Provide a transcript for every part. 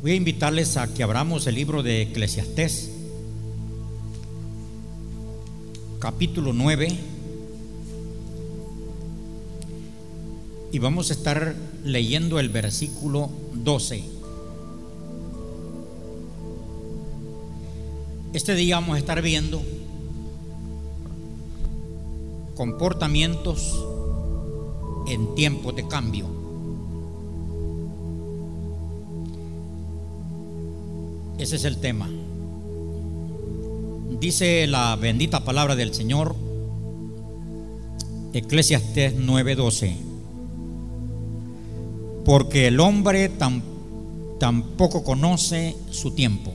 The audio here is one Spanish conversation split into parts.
Voy a invitarles a que abramos el libro de Eclesiastés, capítulo 9, y vamos a estar leyendo el versículo 12. Este día vamos a estar viendo comportamientos en tiempos de cambio. Ese es el tema. Dice la bendita palabra del Señor, Eclesiastes 9:12, porque el hombre tampoco conoce su tiempo,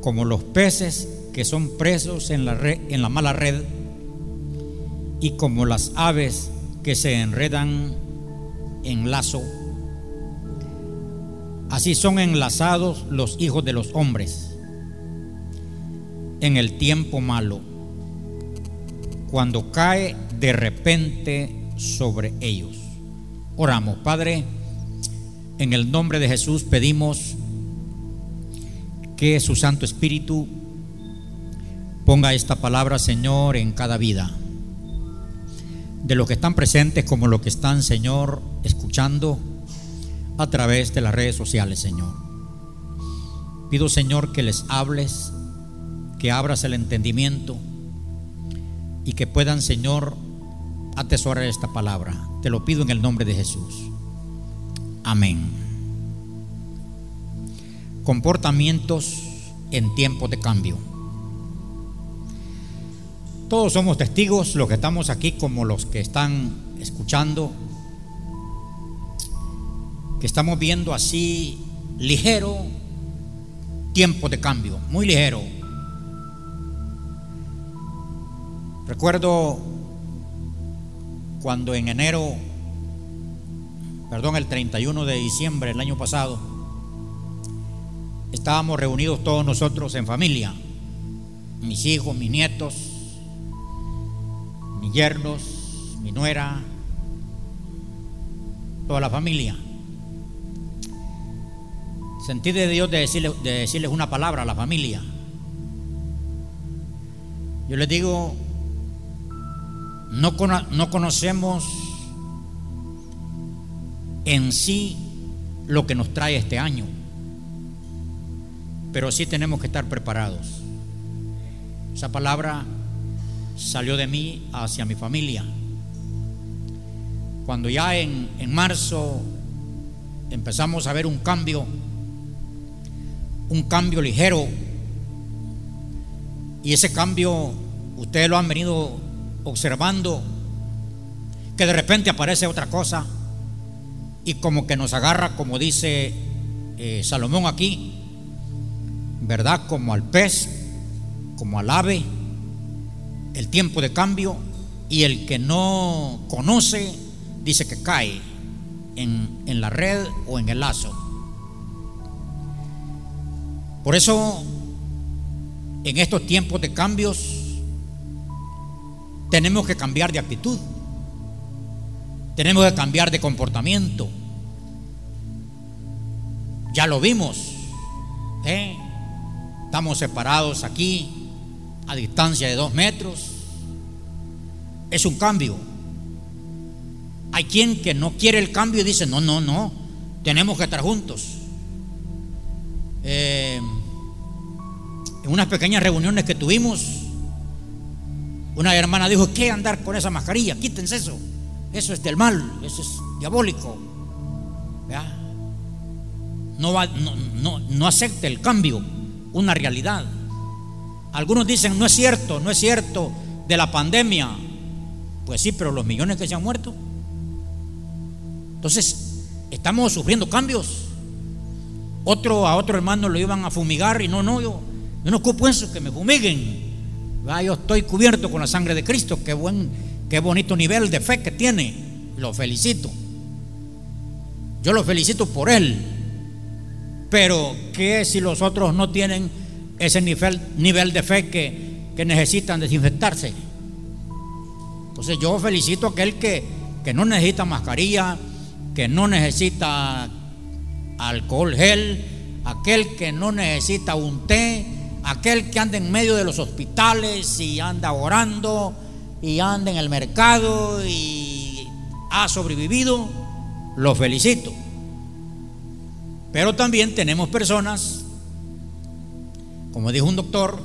como los peces que son presos en la, en la mala red, y como las aves que se enredan en lazo Así son enlazados los hijos de los hombres en el tiempo malo, cuando cae de repente sobre ellos. Oramos, Padre, en el nombre de Jesús pedimos que su Santo Espíritu ponga esta palabra, Señor, en cada vida. De los que están presentes como los que están, Señor, escuchando a través de las redes sociales, Señor. Pido, Señor, que les hables, que abras el entendimiento y que puedan, Señor, atesorar esta palabra. Te lo pido en el nombre de Jesús. Amén. Comportamientos en tiempos de cambio. Todos somos testigos, los que estamos aquí como los que están escuchando que estamos viendo así ligero tiempo de cambio, muy ligero. Recuerdo cuando en enero, perdón, el 31 de diciembre del año pasado, estábamos reunidos todos nosotros en familia, mis hijos, mis nietos, mis yernos, mi nuera, toda la familia. Sentí de Dios de, decirle, de decirles una palabra a la familia. Yo les digo, no, no conocemos en sí lo que nos trae este año, pero sí tenemos que estar preparados. Esa palabra salió de mí hacia mi familia. Cuando ya en, en marzo empezamos a ver un cambio, un cambio ligero. Y ese cambio ustedes lo han venido observando, que de repente aparece otra cosa y como que nos agarra, como dice eh, Salomón aquí, ¿verdad? Como al pez, como al ave, el tiempo de cambio y el que no conoce dice que cae en, en la red o en el lazo. Por eso, en estos tiempos de cambios, tenemos que cambiar de actitud, tenemos que cambiar de comportamiento. Ya lo vimos, ¿eh? estamos separados aquí a distancia de dos metros. Es un cambio. Hay quien que no quiere el cambio y dice, no, no, no, tenemos que estar juntos. Eh, unas pequeñas reuniones que tuvimos, una hermana dijo, ¿qué andar con esa mascarilla? Quítense eso. Eso es del mal, eso es diabólico. No, va, no, no, no acepte el cambio, una realidad. Algunos dicen, no es cierto, no es cierto de la pandemia. Pues sí, pero los millones que se han muerto. Entonces, estamos sufriendo cambios. Otro a otro hermano lo iban a fumigar y no, no, yo, yo no ocupo eso, que me fumiguen. Yo estoy cubierto con la sangre de Cristo. Qué buen, qué bonito nivel de fe que tiene. Lo felicito. Yo lo felicito por él. Pero ¿qué si los otros no tienen ese nivel, nivel de fe que, que necesitan desinfectarse? Entonces yo felicito a aquel que, que no necesita mascarilla, que no necesita alcohol gel, aquel que no necesita un té, aquel que anda en medio de los hospitales y anda orando y anda en el mercado y ha sobrevivido, los felicito. Pero también tenemos personas, como dijo un doctor,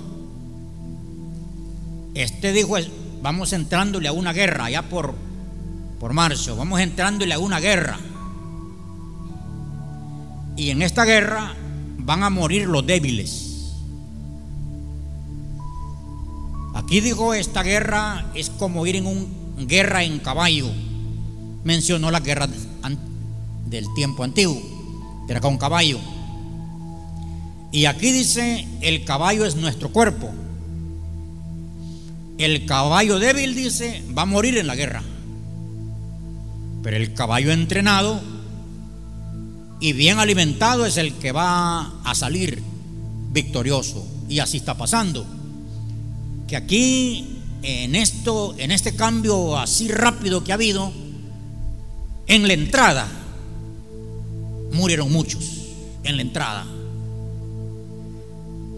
este dijo, vamos entrándole a una guerra, ya por, por marzo, vamos entrándole a una guerra. Y en esta guerra van a morir los débiles. Aquí dijo, esta guerra es como ir en una guerra en caballo. Mencionó la guerra del tiempo antiguo, era con caballo. Y aquí dice, el caballo es nuestro cuerpo. El caballo débil dice, va a morir en la guerra. Pero el caballo entrenado y bien alimentado es el que va a salir victorioso. Y así está pasando. Que aquí, en esto, en este cambio así rápido que ha habido, en la entrada, murieron muchos. En la entrada.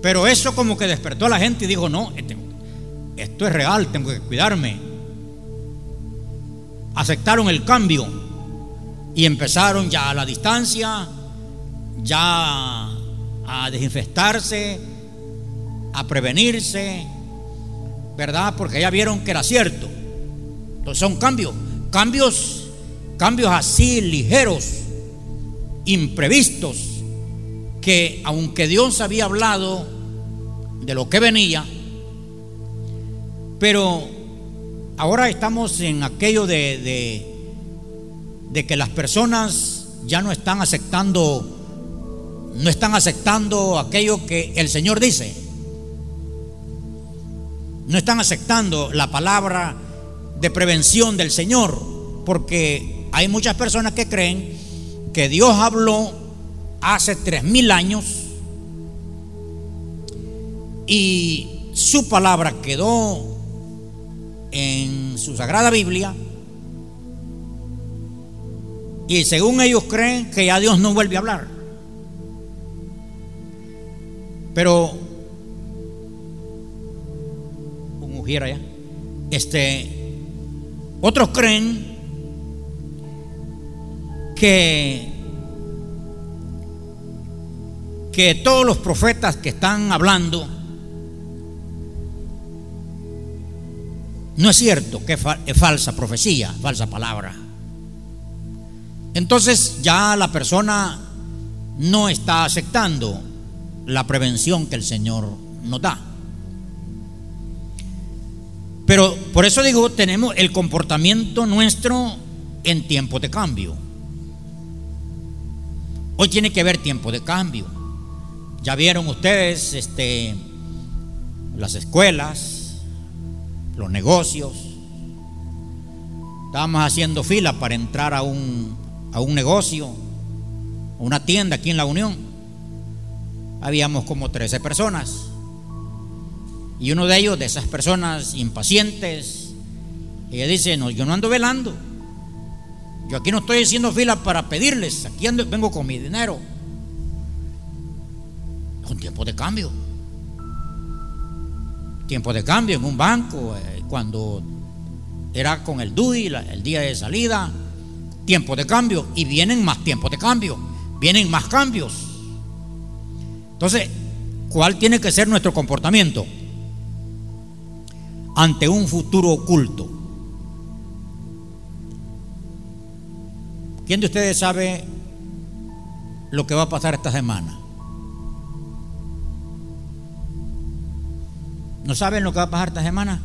Pero eso como que despertó a la gente y dijo, no, este, esto es real, tengo que cuidarme. Aceptaron el cambio y empezaron ya a la distancia, ya a desinfestarse, a prevenirse, ¿verdad? Porque ya vieron que era cierto. Entonces son cambios, cambios, cambios así ligeros, imprevistos, que aunque Dios había hablado de lo que venía, pero ahora estamos en aquello de, de, que las personas ya no están aceptando, no están aceptando aquello que el Señor dice. No están aceptando la palabra de prevención del Señor, porque hay muchas personas que creen que Dios habló hace tres mil años y su palabra quedó en su sagrada Biblia y según ellos creen que ya Dios no vuelve a hablar. Pero este, otros creen que que todos los profetas que están hablando No es cierto que es falsa profecía, falsa palabra. Entonces ya la persona no está aceptando la prevención que el Señor nos da. Pero por eso digo, tenemos el comportamiento nuestro en tiempo de cambio. Hoy tiene que haber tiempo de cambio. Ya vieron ustedes este, las escuelas, los negocios. Estábamos haciendo fila para entrar a un, a un negocio, una tienda aquí en la Unión. Habíamos como 13 personas. Y uno de ellos, de esas personas impacientes, ella dice, no, yo no ando velando. Yo aquí no estoy haciendo fila para pedirles, aquí ando, vengo con mi dinero. Es un tiempo de cambio tiempo de cambio en un banco, eh, cuando era con el DUI, el día de salida, tiempo de cambio, y vienen más tiempos de cambio, vienen más cambios. Entonces, ¿cuál tiene que ser nuestro comportamiento ante un futuro oculto? ¿Quién de ustedes sabe lo que va a pasar esta semana? ¿No saben lo que va a pasar esta semana?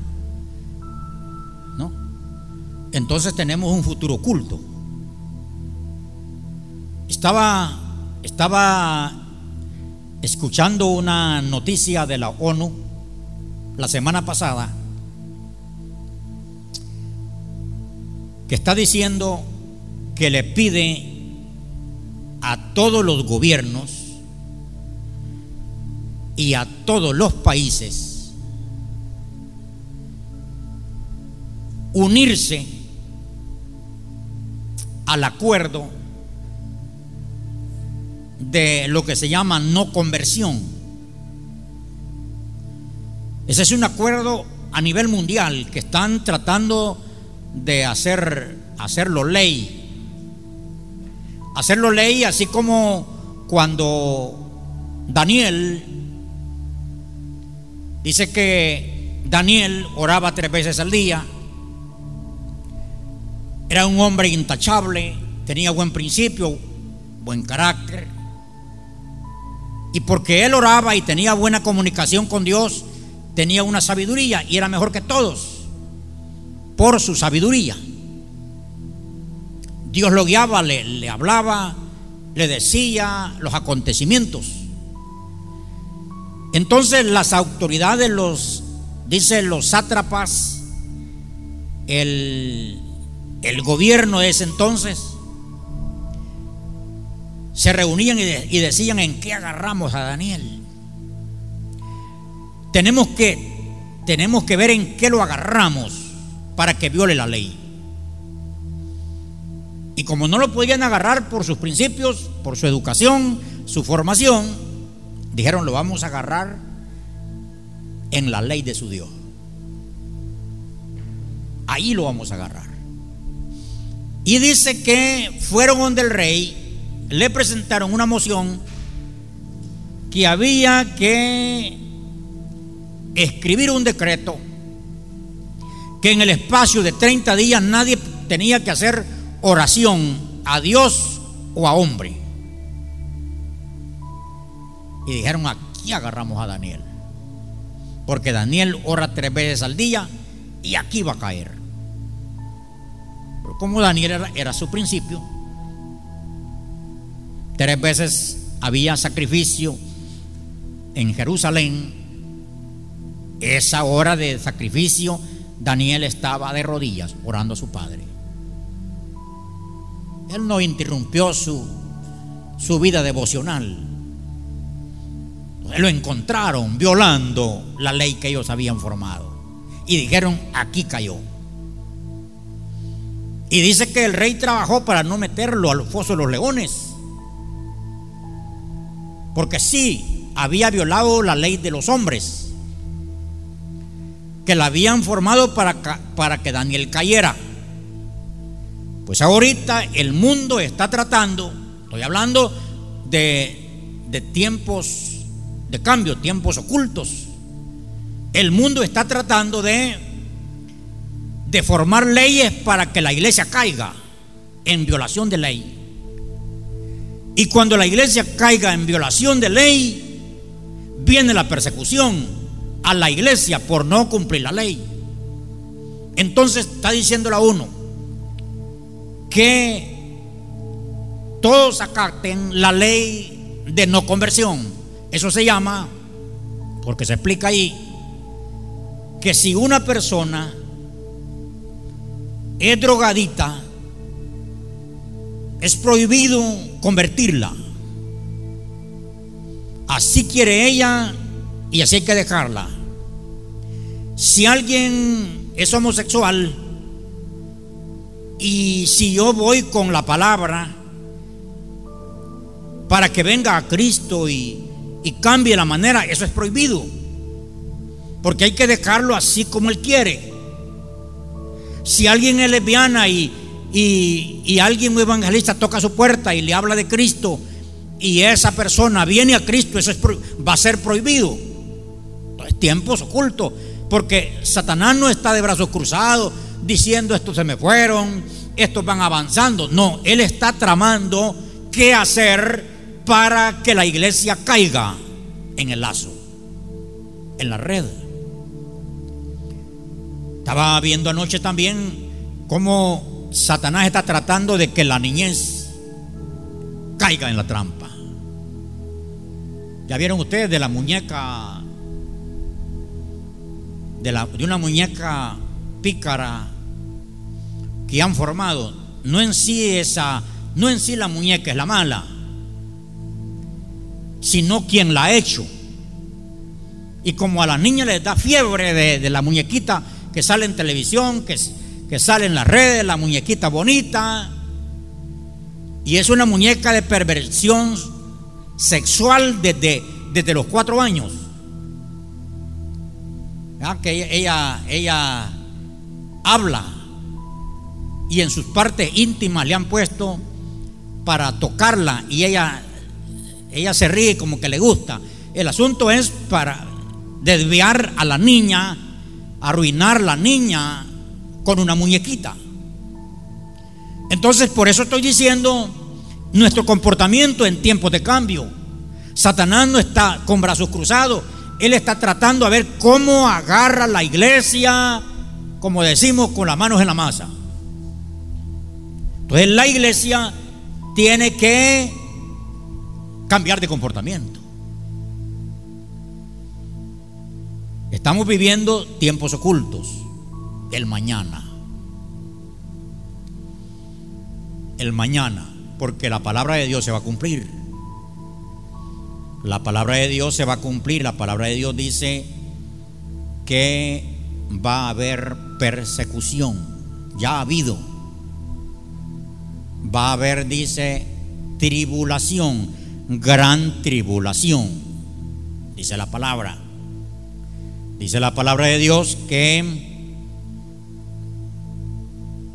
¿No? Entonces tenemos un futuro oculto. Estaba, estaba escuchando una noticia de la ONU la semana pasada que está diciendo que le pide a todos los gobiernos y a todos los países unirse al acuerdo de lo que se llama no conversión. Ese es un acuerdo a nivel mundial que están tratando de hacer hacerlo ley. Hacerlo ley así como cuando Daniel dice que Daniel oraba tres veces al día. Era un hombre intachable, tenía buen principio, buen carácter. Y porque él oraba y tenía buena comunicación con Dios, tenía una sabiduría y era mejor que todos por su sabiduría. Dios lo guiaba, le, hablaba, le decía los acontecimientos. Entonces las autoridades, los, dice los sátrapas, el, el gobierno de ese entonces, se reunían y, y, decían en qué agarramos a Daniel. Tenemos que, tenemos que ver en qué lo agarramos para que viole la ley. Y como no lo podían agarrar por sus principios, por su educación, su formación, dijeron lo vamos a agarrar en la ley de su Dios. Ahí lo vamos a agarrar. Y dice que fueron donde el rey, le presentaron una moción que había que escribir un decreto que en el espacio de 30 días nadie tenía que hacer oración a Dios o a hombre. Y dijeron, aquí agarramos a Daniel. Porque Daniel ora tres veces al día y aquí va a caer. Pero como Daniel era, era su principio, tres veces había sacrificio en Jerusalén. Esa hora de sacrificio, Daniel estaba de rodillas orando a su padre. Él no interrumpió su, su vida devocional. Lo encontraron violando la ley que ellos habían formado. Y dijeron, aquí cayó. Y dice que el rey trabajó para no meterlo al foso de los leones. Porque sí, había violado la ley de los hombres. Que la habían formado para, para que Daniel cayera. Pues ahorita el mundo está tratando, estoy hablando de, de tiempos de cambio, tiempos ocultos. El mundo está tratando de, de formar leyes para que la iglesia caiga en violación de ley. Y cuando la iglesia caiga en violación de ley, viene la persecución a la iglesia por no cumplir la ley. Entonces está diciéndole a uno, que todos acaten la ley de no conversión. Eso se llama, porque se explica ahí, que si una persona es drogadita, es prohibido convertirla. Así quiere ella y así hay que dejarla. Si alguien es homosexual, y si yo voy con la palabra para que venga a Cristo y, cambie la manera, eso es prohibido. Porque hay que dejarlo así como Él quiere. Si alguien es lesbiana y, y, alguien evangelista toca su puerta y le habla de Cristo y esa persona viene a Cristo, eso va a ser prohibido. Tiempos ocultos. Porque Satanás no está de brazos cruzados diciendo estos se me fueron, estos van avanzando. No, Él está tramando qué hacer para que la iglesia caiga en el lazo, en la red. Estaba viendo anoche también cómo Satanás está tratando de que la niñez caiga en la trampa. ¿Ya vieron ustedes de la muñeca, de, la, de una muñeca pícara que han formado. No en sí esa, no en sí la muñeca es la mala, sino quien la ha hecho. Y como a la niña les da fiebre de, la muñequita que sale en televisión, que, que sale en las redes, la muñequita bonita, y es una muñeca de perversión sexual desde, desde los cuatro años. Que ella, ella habla y en sus partes íntimas le han puesto para tocarla y ella, ella se ríe como que le gusta. El asunto es para desviar a la niña, arruinar a la niña con una muñequita. Entonces, por eso estoy diciendo nuestro comportamiento en tiempos de cambio. Satanás no está con brazos cruzados. Él está tratando a ver cómo agarra la iglesia, como decimos, con las manos en la masa. Entonces la iglesia tiene que cambiar de comportamiento. Estamos viviendo tiempos ocultos, el mañana. El mañana, porque la palabra de Dios se va a cumplir. La palabra de Dios se va a cumplir. La palabra de Dios dice que va a haber persecución. Ya ha habido. Va a haber, dice, tribulación, gran tribulación. Dice la palabra. Dice la palabra de Dios que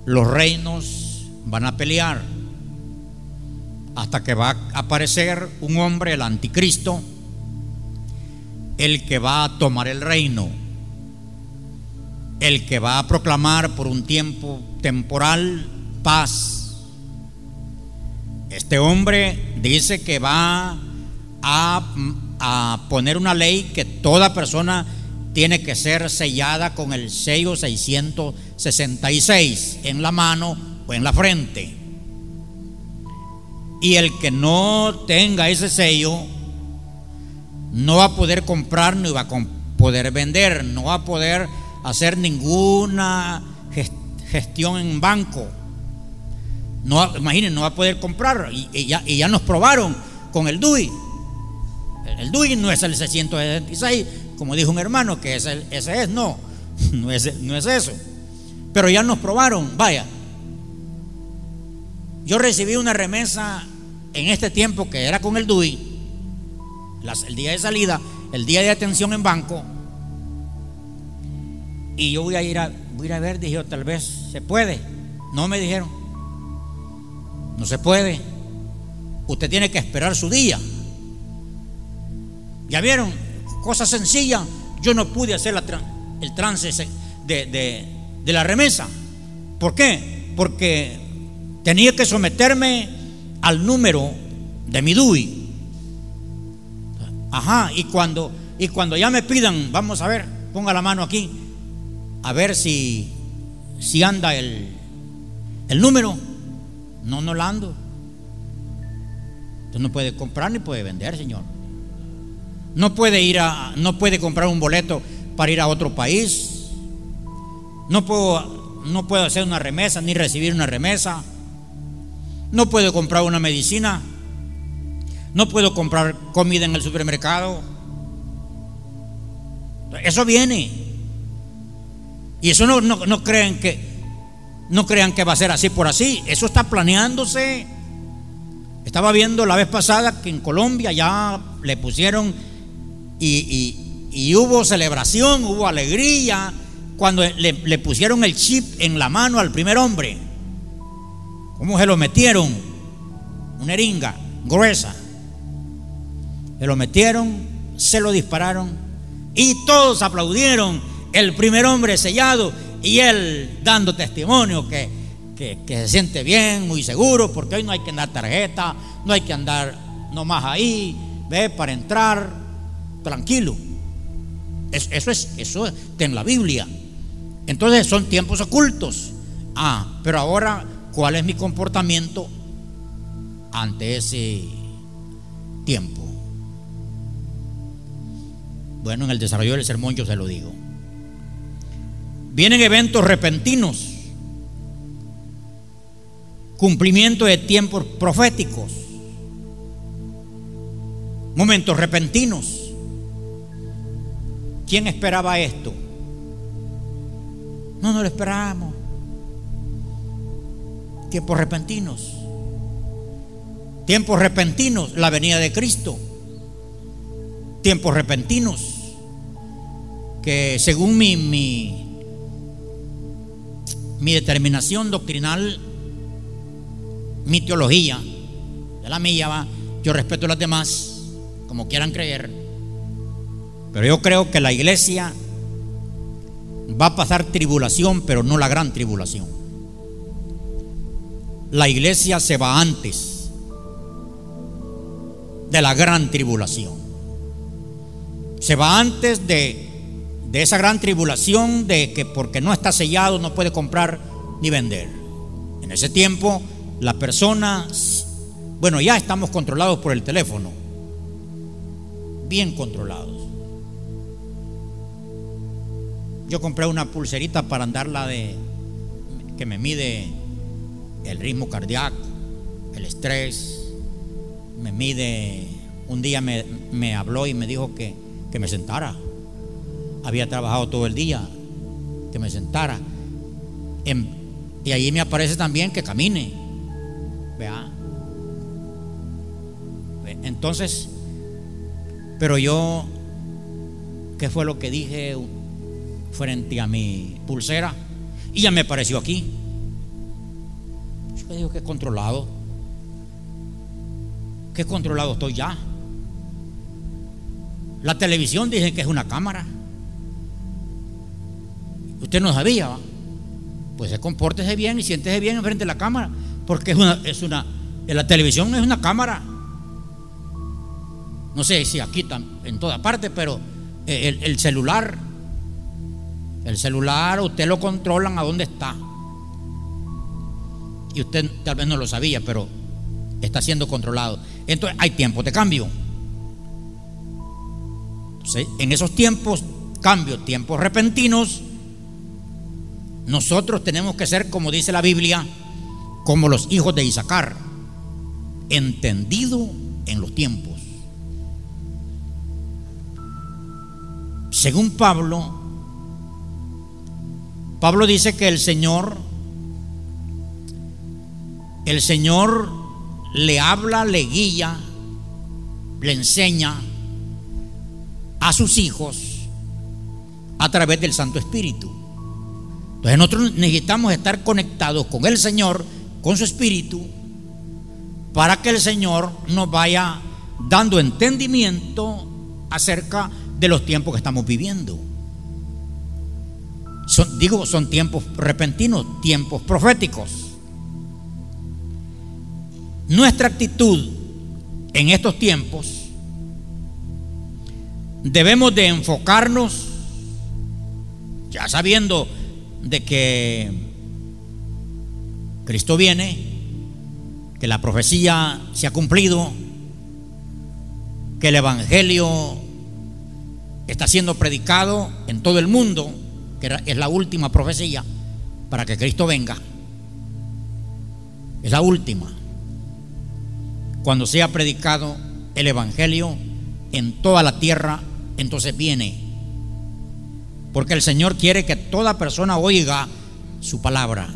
los reinos van a pelear hasta que va a aparecer un hombre, el anticristo, el que va a tomar el reino, el que va a proclamar por un tiempo temporal paz. Este hombre dice que va a, poner una ley que toda persona tiene que ser sellada con el sello 666 en la mano o en la frente. Y el que no tenga ese sello no va a poder comprar ni va a poder vender, no va a poder hacer ninguna gestión en banco. No, imaginen, no va a poder comprar. Y, ya, ya nos probaron con el DUI. El DUI no es el 666, como dijo un hermano, que ese, ese es, no, no es, no es eso. Pero ya nos probaron, vaya. Yo recibí una remesa en este tiempo que era con el DUI, el día de salida, el día de atención en banco, y yo voy a ir a, voy a, ir a ver, dije, tal vez se puede. No me dijeron, no se puede. Usted tiene que esperar su día. Ya vieron, cosa sencilla, yo no pude hacer el trance de, la remesa. ¿Por qué? Porque tenía que someterme al número de mi DUI. Ajá, y cuando, y cuando ya me pidan, vamos a ver, ponga la mano aquí, a ver si, si anda el, el número. No, no la ando. Usted no puede comprar ni puede vender, Señor. No puede ir a, no puede comprar un boleto para ir a otro país. No puedo, no puedo hacer una remesa ni recibir una remesa. No puedo comprar una medicina. No puedo comprar comida en el supermercado. Eso viene. Y eso no, no, no crean que no crean que va a ser así por así. Eso está planeándose. Estaba viendo la vez pasada que en Colombia ya le pusieron y, hubo celebración, hubo alegría cuando le, pusieron el chip en la mano al primer hombre. ¿Cómo se lo metieron? Una eringa gruesa. Se lo metieron, se lo dispararon y todos aplaudieron. El primer hombre sellado y él dando testimonio que, que, se siente bien, muy seguro, porque hoy no hay que andar tarjeta, no hay que andar nomás ahí, ve, para entrar tranquilo. Eso es, eso está en la Biblia. Entonces son tiempos ocultos. Ah, pero ahora, ¿cuál es mi comportamiento ante ese tiempo? Bueno, en el desarrollo del sermón yo se lo digo. Vienen eventos repentinos, cumplimiento de tiempos proféticos, momentos repentinos. ¿Quién esperaba esto? No, no lo esperábamos. Tiempos repentinos. Tiempos repentinos, la venida de Cristo. Tiempos repentinos. Que según mi, mi, mi determinación doctrinal, mi teología, de la mía va, yo respeto a las demás, como quieran creer, pero yo creo que la iglesia va a pasar tribulación, pero no la gran tribulación. La iglesia se va antes de la gran tribulación. Se va antes de, de esa gran tribulación de que porque no está sellado no puede comprar ni vender. En ese tiempo la persona, bueno, ya estamos controlados por el teléfono, bien controlados. Yo compré una pulserita para andarla de que me mide el ritmo cardíaco, el estrés, me mide. Un día me, habló y me dijo que, que me sentara. Había trabajado todo el día, que me sentara. y ahí me aparece también que camine. Vea. Entonces, pero yo, ¿qué fue lo que dije frente a mi pulsera? Y ya me apareció aquí. Yo digo que controlado. Que controlado estoy ya. La televisión dice que es una cámara. Usted no sabía, ¿va? Pues compórtese bien y siéntese bien enfrente de la cámara. Porque es una, es una, la televisión es una cámara. No sé si aquí en toda parte, pero el, el celular, el celular usted lo controlan a dónde está. Y usted tal vez no lo sabía, pero está siendo controlado. Entonces hay tiempos de cambio. en esos tiempos, cambios, tiempos repentinos, nosotros tenemos que ser, como dice la Biblia, como los hijos de Isaacar, entendido en los tiempos. Según Pablo, Pablo dice que el Señor, el Señor le habla, le guía, le enseña a sus hijos a través del Santo Espíritu. Entonces nosotros necesitamos estar conectados con el Señor con su espíritu para que el Señor nos vaya dando entendimiento acerca de los tiempos que estamos viviendo. Digo, son tiempos repentinos, tiempos proféticos. Nuestra actitud en estos tiempos debemos de enfocarnos, ya sabiendo de que Cristo viene, que la profecía se ha cumplido, que el Evangelio está siendo predicado en todo el mundo, que es la última profecía para que Cristo venga. Es la última. Cuando sea predicado el Evangelio en toda la tierra, entonces viene. Porque el Señor quiere que toda persona oiga su palabra.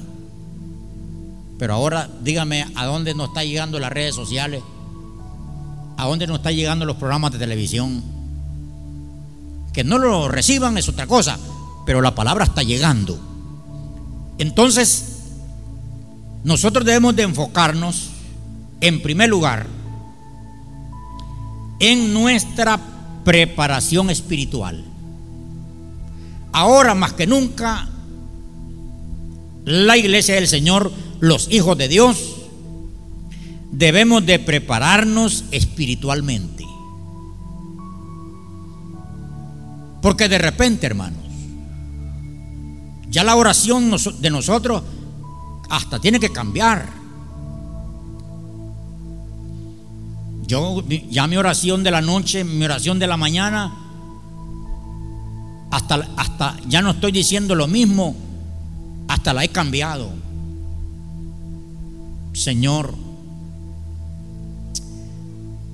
Pero ahora dígame a dónde nos está llegando las redes sociales, a dónde nos está llegando los programas de televisión. Que no lo reciban es otra cosa, pero la palabra está llegando. Entonces, nosotros debemos de enfocarnos, en primer lugar, en nuestra preparación espiritual. Ahora más que nunca, la iglesia del Señor los hijos de Dios, debemos de prepararnos espiritualmente. Porque de repente, hermanos, ya la oración de nosotros hasta tiene que cambiar. Yo ya mi oración de la noche, mi oración de la mañana, hasta, hasta ya no estoy diciendo lo mismo, hasta la he cambiado. Señor,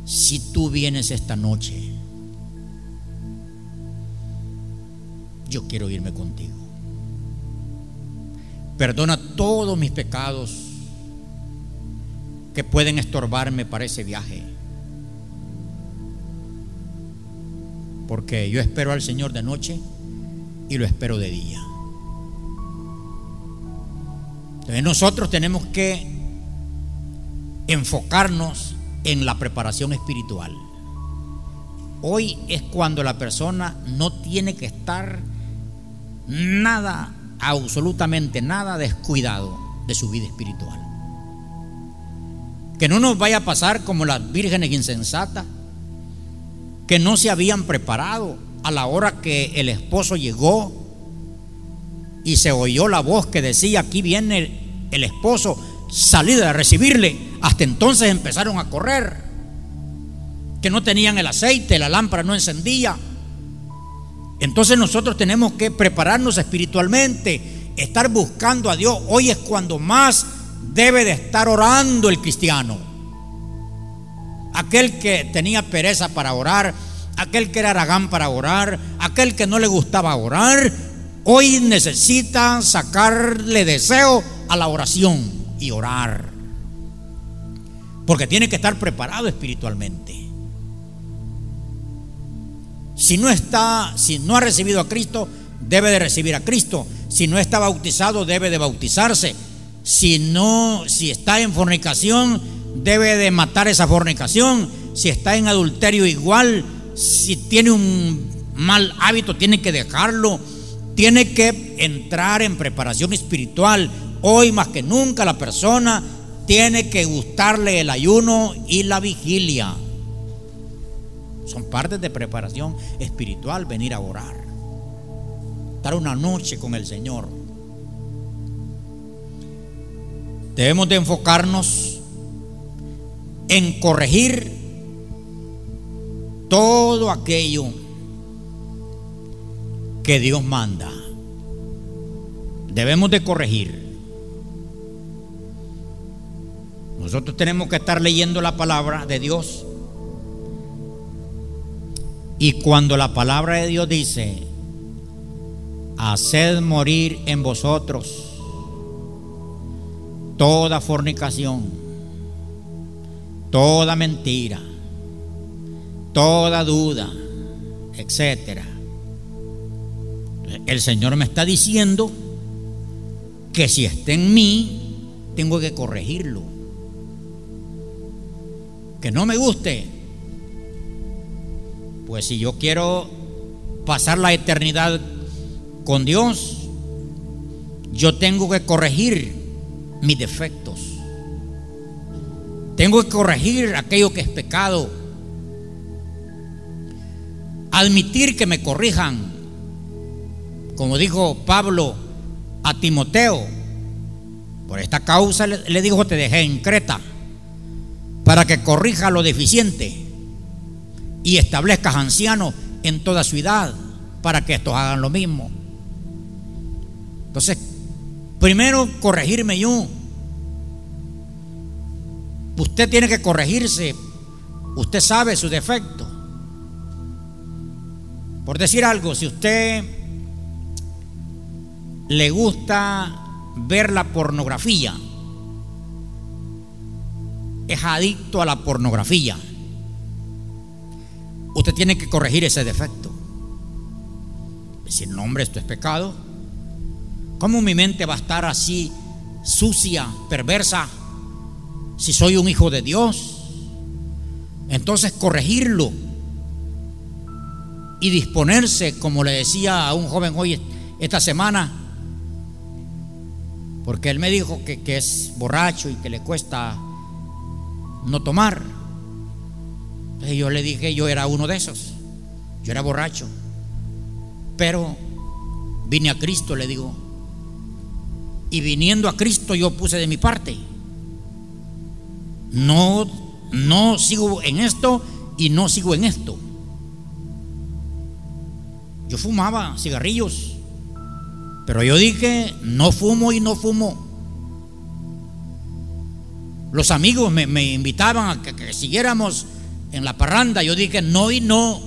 si tú vienes esta noche, yo quiero irme contigo. Perdona todos mis pecados que pueden estorbarme para ese viaje. Porque yo espero al Señor de noche y lo espero de día. Entonces nosotros tenemos que enfocarnos en la preparación espiritual. Hoy es cuando la persona no tiene que estar nada, absolutamente nada descuidado de su vida espiritual. Que no nos vaya a pasar como las vírgenes insensatas, que no se habían preparado a la hora que el esposo llegó y se oyó la voz que decía, aquí viene el, esposo, salida a recibirle. Hasta entonces empezaron a correr, que no tenían el aceite, la lámpara no encendía. Entonces nosotros tenemos que prepararnos espiritualmente, estar buscando a Dios. Hoy es cuando más debe de estar orando el cristiano. Aquel que tenía pereza para orar, aquel que era aragán para orar, aquel que no le gustaba orar, hoy necesita sacarle deseo a la oración y orar. Porque tiene que estar preparado espiritualmente. Si no está, si no ha recibido a Cristo, debe de recibir a Cristo. Si no está bautizado, debe de bautizarse. Si no, si está en fornicación, debe de matar esa fornicación. Si está en adulterio igual, si tiene un mal hábito, tiene que dejarlo. Tiene que entrar en preparación espiritual. Hoy más que nunca la persona tiene que gustarle el ayuno y la vigilia. Son partes de preparación espiritual, venir a orar. Estar una noche con el Señor. Debemos de enfocarnos en corregir todo aquello que Dios manda. Debemos de corregir. Nosotros tenemos que estar leyendo la palabra de Dios y cuando la palabra de Dios dice, haced morir en vosotros toda fornicación, toda mentira, toda duda, etcétera. El Señor me está diciendo que si está en mí, tengo que corregirlo. Que no me guste, pues si yo quiero pasar la eternidad con Dios, yo tengo que corregir mis defectos. Tengo que corregir aquello que es pecado. Admitir que me corrijan. Como dijo Pablo a Timoteo, por esta causa le dijo, te dejé en Creta, para que corrija lo deficiente y establezcas ancianos en toda ciudad para que estos hagan lo mismo. Entonces, primero corregirme yo. Usted tiene que corregirse. Usted sabe su defecto. Por decir algo, si usted le gusta ver la pornografía, es adicto a la pornografía usted tiene que corregir ese defecto. Decir, no, hombre, esto es pecado. ¿Cómo mi mente va a estar así sucia, perversa, si soy un hijo de Dios? Entonces corregirlo y disponerse, como le decía a un joven hoy esta semana, porque él me dijo que, que es borracho y que le cuesta no tomar. Entonces yo le dije, yo era uno de esos. Yo era borracho. Pero vine a Cristo, le digo. Y viniendo a Cristo yo puse de mi parte. No, no sigo en esto y no sigo en esto. Yo fumaba cigarrillos. Pero yo dije, no fumo y no fumo. Los amigos me, invitaban a que siguiéramos en la parranda, yo dije no y no.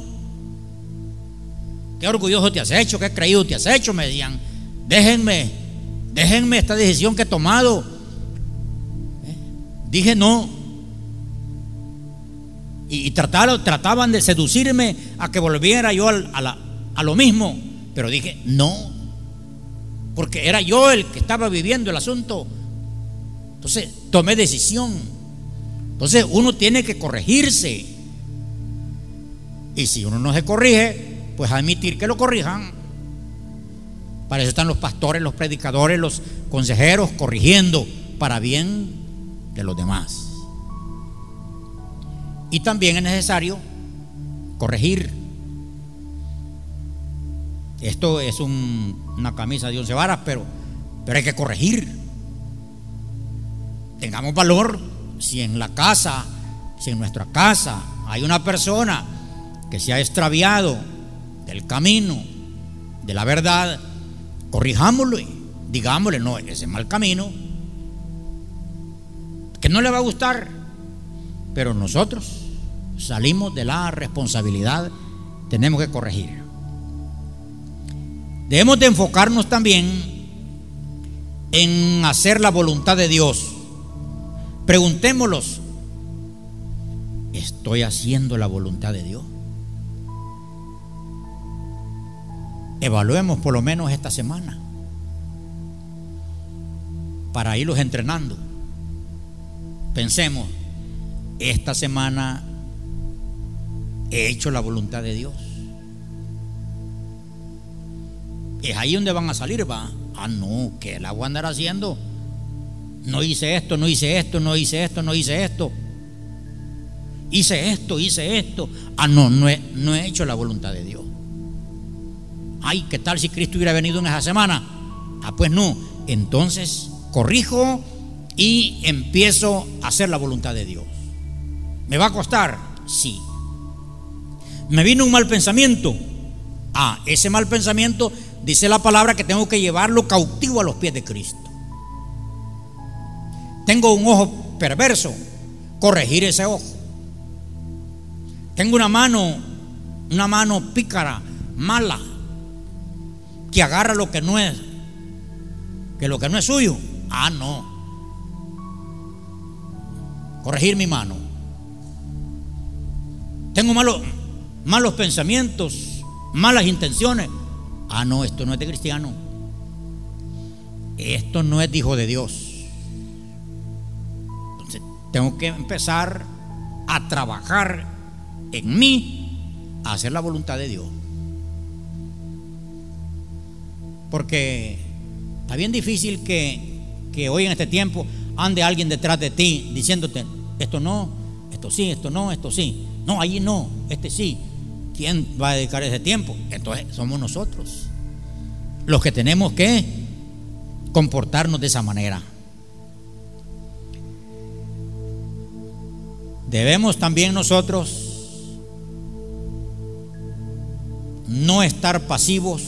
Qué orgulloso te has hecho, qué creído te has hecho, me decían. Déjenme, déjenme esta decisión que he tomado. Dije no. Y, trataban de seducirme a que volviera yo a lo mismo. Pero dije, no. Porque era yo el que estaba viviendo el asunto. Entonces tomé decisión. Entonces uno tiene que corregirse. Y si uno no se corrige, pues admitir que lo corrijan. Para eso están los pastores, los predicadores, los consejeros corrigiendo para bien de los demás. Y también es necesario corregir. Esto es una camisa de once varas, pero, pero hay que corregir. Tengamos valor si en la casa, si en nuestra casa hay una persona que se ha extraviado del camino, de la verdad, corrijámoslo digámosle, no, ese mal camino, no le va a gustar, pero nosotros salimos de la responsabilidad, tenemos que corregir. Debemos de enfocarnos también en hacer la voluntad de Dios. Preguntémoslos, ¿estoy haciendo la voluntad de Dios? Evaluemos por lo menos esta semana para irlos entrenando. Pensemos, esta semana he hecho la voluntad de Dios. Es ahí donde van a salir, va. Ah, no, que la voy a andar haciendo. No hice esto, no hice esto, no hice esto, no hice esto. Hice esto, hice esto. Ah, no, no no he hecho la voluntad de Dios. Ay, ¿qué tal si Cristo hubiera venido en esa semana? Ah, pues no. Entonces corrijo y empiezo a hacer la voluntad de Dios. ¿Me va a costar? Sí. Me vino un mal pensamiento. Ah, ese mal pensamiento dice la palabra que tengo que llevarlo cautivo a los pies de Cristo. Tengo un ojo perverso, corregir ese ojo. Tengo una mano, una mano pícara, mala, que agarra lo que no es, que lo que no es suyo. Ah, no. Corregir mi mano. Tengo malos malos pensamientos, malas intenciones. Ah, no, esto no es de cristiano. Esto no es de hijo de Dios. Entonces, tengo que empezar a trabajar en mí, a hacer la voluntad de Dios. Porque está bien difícil que, que hoy en este tiempo ande alguien detrás de ti diciéndote, esto no, esto sí, esto no, esto sí. No, allí no, este sí. ¿Quién va a dedicar ese tiempo? Entonces somos nosotros los que tenemos que comportarnos de esa manera. Debemos también nosotros no estar pasivos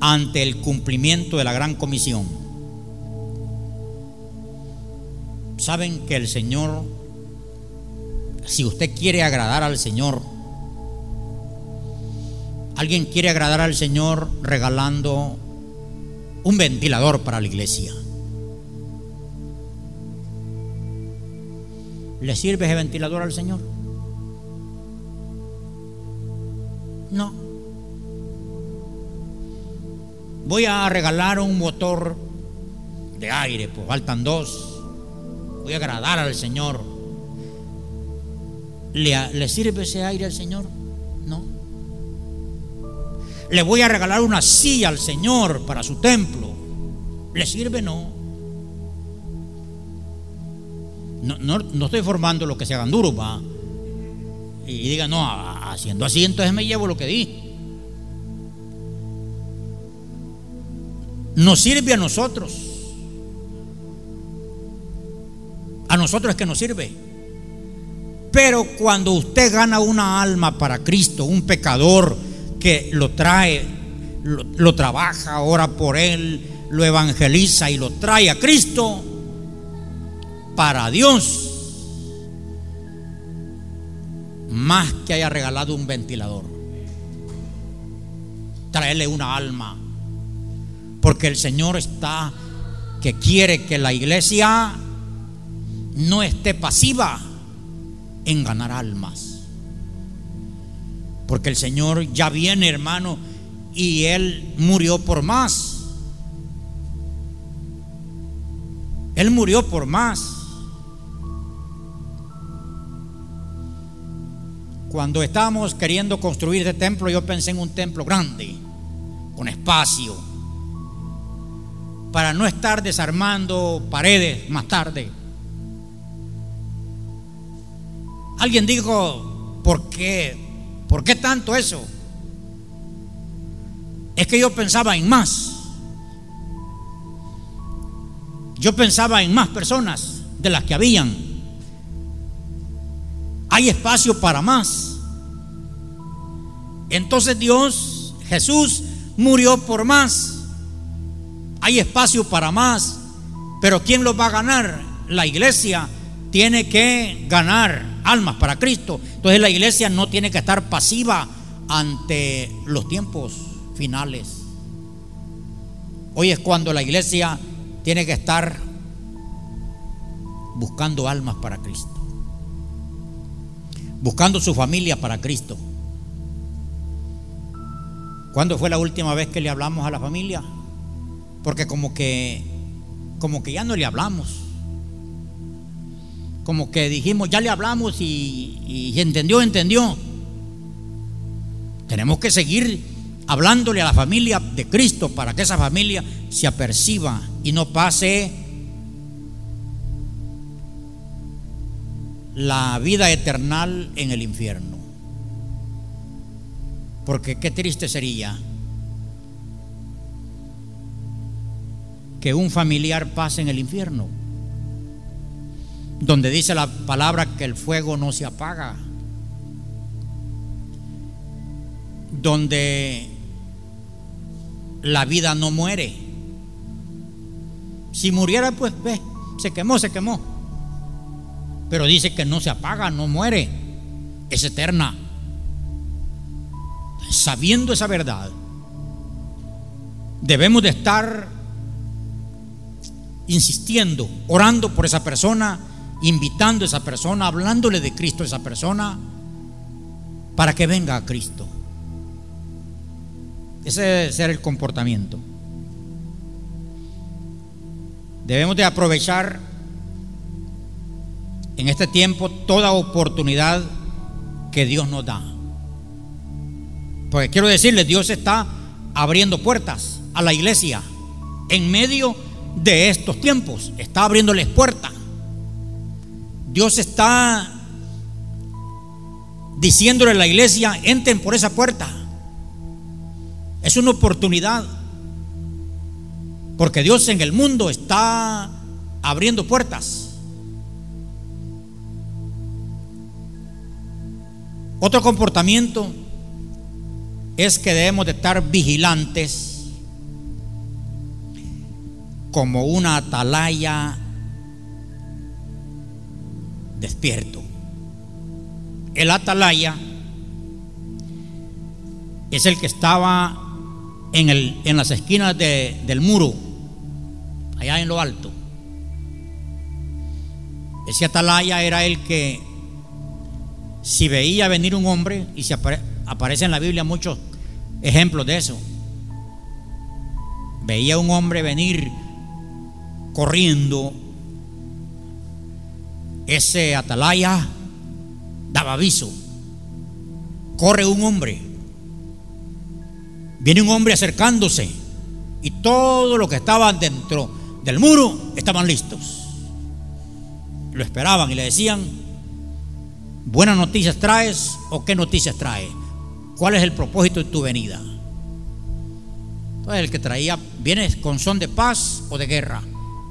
ante el cumplimiento de la gran comisión. Saben que el Señor si usted quiere agradar al Señor, alguien quiere agradar al Señor regalando un ventilador para la iglesia. ¿Le sirve ese ventilador al Señor? No. Voy a regalar un motor de aire, pues faltan dos. Voy a agradar al Señor. ¿Le, sirve ese aire al Señor? No. Le voy a regalar una silla al Señor para su templo. ¿Le sirve? No. No, no, estoy formando lo que se hagan duros, va. Y diga, no, haciendo así, entonces me llevo lo que di. Nos sirve a nosotros. Nosotros es que nos sirve. Pero cuando usted gana una alma para Cristo, un pecador que lo trae, lo, trabaja, ora por él, lo evangeliza y lo trae a Cristo, para Dios, más que haya regalado un ventilador, traerle una alma, porque el Señor está que quiere que la iglesia no esté pasiva en ganar almas. Porque el Señor ya viene, hermano, y Él murió por más. Él murió por más. Cuando estábamos queriendo construir este templo, yo pensé en un templo grande, con espacio, para no estar desarmando paredes más tarde. Alguien dijo, ¿por qué? ¿Por qué tanto eso? Es que yo pensaba en más. Yo pensaba en más personas de las que habían. Hay espacio para más. Entonces Dios, Jesús, murió por más. Hay espacio para más. Pero ¿quién lo va a ganar? La iglesia tiene que ganar almas para Cristo. Entonces la iglesia no tiene que estar pasiva ante los tiempos finales. Hoy es cuando la iglesia tiene que estar buscando almas para Cristo, buscando su familia para Cristo. ¿Cuándo fue la última vez que le hablamos a la familia? Porque como que como que ya no le hablamos. Como que dijimos, ya le hablamos y, entendió, entendió. Tenemos que seguir hablándole a la familia de Cristo para que esa familia se aperciba y no pase la vida eterna en el infierno. Porque qué triste sería que un familiar pase en el infierno, donde dice la palabra que el fuego no se apaga, donde la vida no muere. Si muriera, pues ve, se quemó, se quemó. Pero dice que no se apaga, no muere, es eterna. Sabiendo esa verdad, debemos de estar insistiendo, orando por esa persona, invitando a esa persona, hablándole de Cristo a esa persona, para que venga a Cristo. Ese debe ser el comportamiento. Debemos de aprovechar en este tiempo toda oportunidad que Dios nos da. Porque quiero decirles, Dios está abriendo puertas a la iglesia en medio de estos tiempos. Está abriéndoles puertas. Dios está diciéndole a la iglesia, entren por esa puerta. Es una oportunidad. Porque Dios en el mundo está abriendo puertas. Otro comportamiento es que debemos de estar vigilantes como una atalaya despierto. El atalaya es el que estaba en, el, en las esquinas del muro, allá en lo alto. Ese atalaya era el que, si veía venir un hombre, y se aparece en la Biblia muchos ejemplos de eso, veía un hombre venir corriendo, ese atalaya daba aviso. Corre un hombre, Viene un hombre acercándose y todo lo que estaban dentro del muro estaban listos. Lo esperaban y le decían, ¿buenas noticias traes o qué noticias traes? ¿Cuál es el propósito de tu venida? Entonces el que traía, ¿vienes con son de paz o de guerra?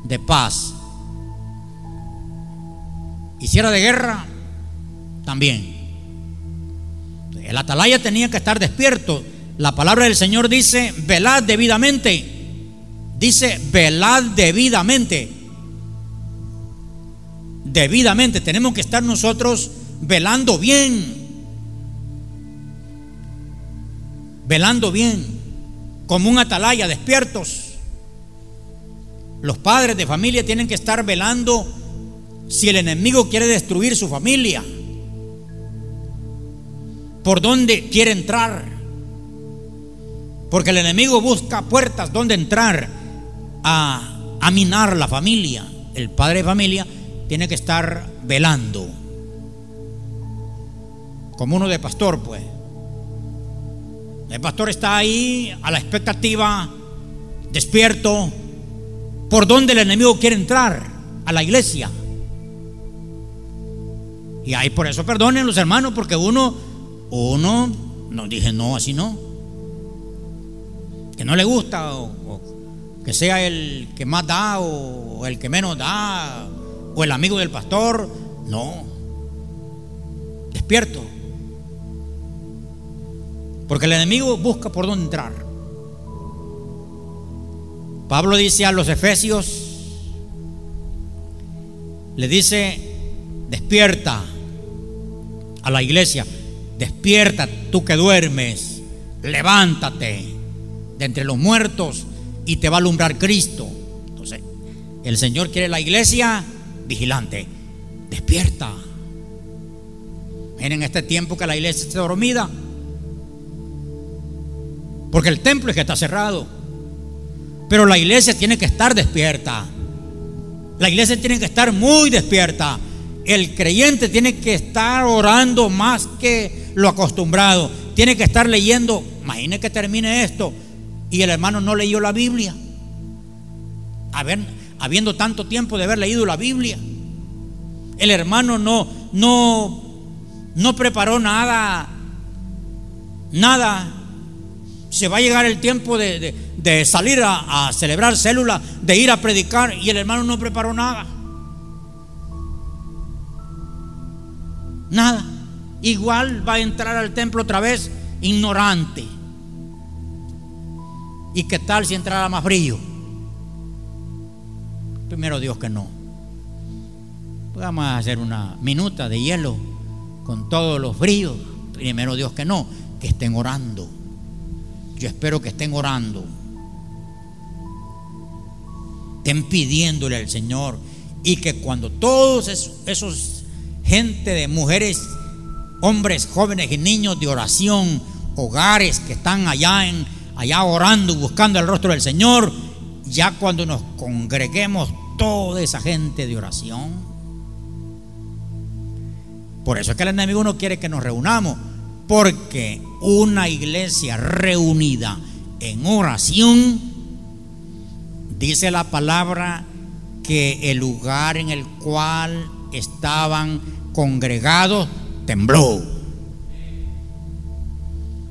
De paz. Y si era de guerra, también. El atalaya tenía que estar despierto la palabra del Señor dice, velad debidamente. Dice, velad debidamente. Debidamente. Tenemos que estar nosotros velando bien. Velando bien. Como un atalaya, despiertos. Los padres de familia tienen que estar velando si el enemigo quiere destruir su familia, por dónde quiere entrar. Porque el enemigo busca puertas donde entrar a, a minar la familia. El padre de familia tiene que estar velando. Como uno de pastor, pues. El pastor está ahí a la expectativa, despierto, por donde el enemigo quiere entrar a la iglesia. Y ahí por eso perdonen los hermanos, porque uno, uno, no dije no, así no. Que no le gusta, o, que sea el que más da, o el que menos da, o el amigo del pastor. No. Despierto. Porque el enemigo busca por dónde entrar. Pablo dice a los efesios, le dice, despierta a la iglesia, despierta tú que duermes, levántate de entre los muertos y te va a alumbrar Cristo. Entonces, el Señor quiere la iglesia vigilante, despierta. En este tiempo que la iglesia está dormida, porque el templo es que está cerrado, pero la iglesia tiene que estar despierta. La iglesia tiene que estar muy despierta el creyente tiene que estar orando más que lo acostumbrado. Tiene que estar leyendo. Imagine que termine esto y el hermano no leyó la Biblia. Habiendo tanto tiempo de haber leído la Biblia. El hermano no, no, no preparó nada. Nada. Se va a llegar el tiempo de, salir a, a celebrar célula, de ir a predicar y el hermano no preparó nada. Nada. Igual va a entrar al templo otra vez ignorante. ¿Y qué tal si entrara más frío? Primero Dios que no. Vamos a hacer una minuta de hielo con todos los fríos. Primero Dios que no, que estén orando. Yo espero que estén orando. Estén pidiéndole al Señor. Y que cuando todos esos, esos gente de mujeres, hombres, jóvenes y niños de oración, hogares que están allá en allá orando, buscando el rostro del Señor, ya cuando nos congreguemos toda esa gente de oración. Por eso es que el enemigo no quiere que nos reunamos, porque una iglesia reunida en oración, dice la palabra que el lugar en el cual estaban congregados, tembló.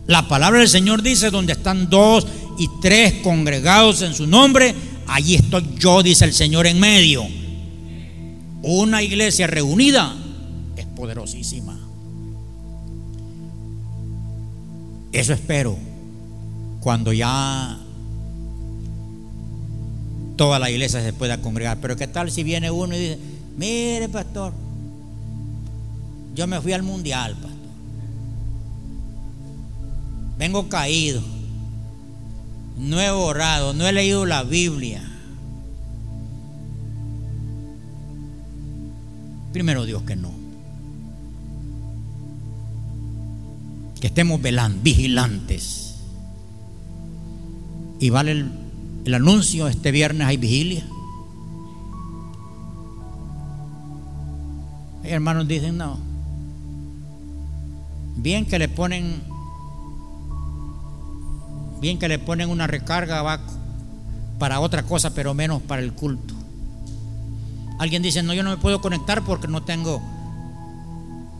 La palabra del Señor dice, donde están dos y tres congregados en su nombre, allí estoy yo, dice el Señor en medio. Una iglesia reunida es poderosísima. Eso espero cuando ya toda la iglesia se pueda congregar. Pero ¿qué tal si viene uno y dice, mire pastor, yo me fui al mundial, pastor. Vengo caído. No he orado, no he leído la Biblia. Primero Dios que no. Que estemos velando, vigilantes. Y vale el, el anuncio, este viernes hay vigilia. Hermanos dicen, no, Bien que le ponen, bien que le ponen una recarga para otra cosa, pero menos para el culto. Alguien dice, no, yo no me puedo conectar porque no tengo,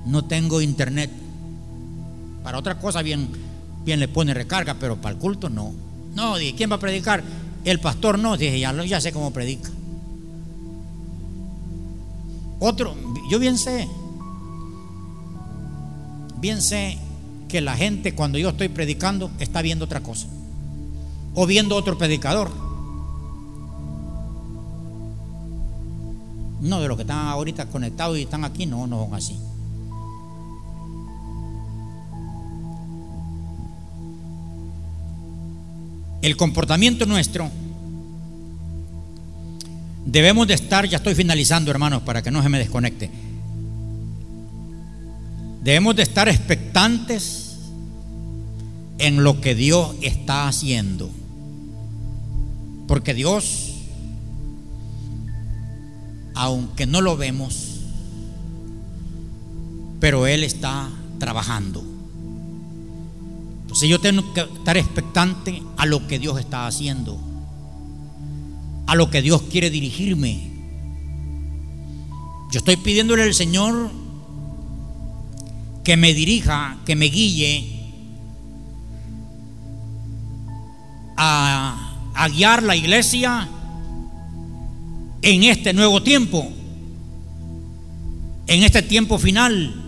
no tengo internet. Para otra cosa bien, bien le pone recarga, pero para el culto no. No, dije, ¿quién va a predicar? El pastor no, dije, ya, ya sé cómo predica. Otro, yo bien sé, bien sé que la gente cuando yo estoy predicando está viendo otra cosa. O viendo otro predicador. No, de los que están ahorita conectados y están aquí, no, no son así. El comportamiento nuestro Debemos de estar, ya estoy finalizando hermanos, para que no se me desconecte. Debemos de estar expectantes en lo que Dios está haciendo. Porque Dios, aunque no lo vemos, pero Él está trabajando. Entonces yo tengo que estar expectante a lo que Dios está haciendo a lo que Dios quiere dirigirme. Yo estoy pidiéndole al Señor que me dirija, que me guíe a, guiar la iglesia en este nuevo tiempo, en este tiempo final.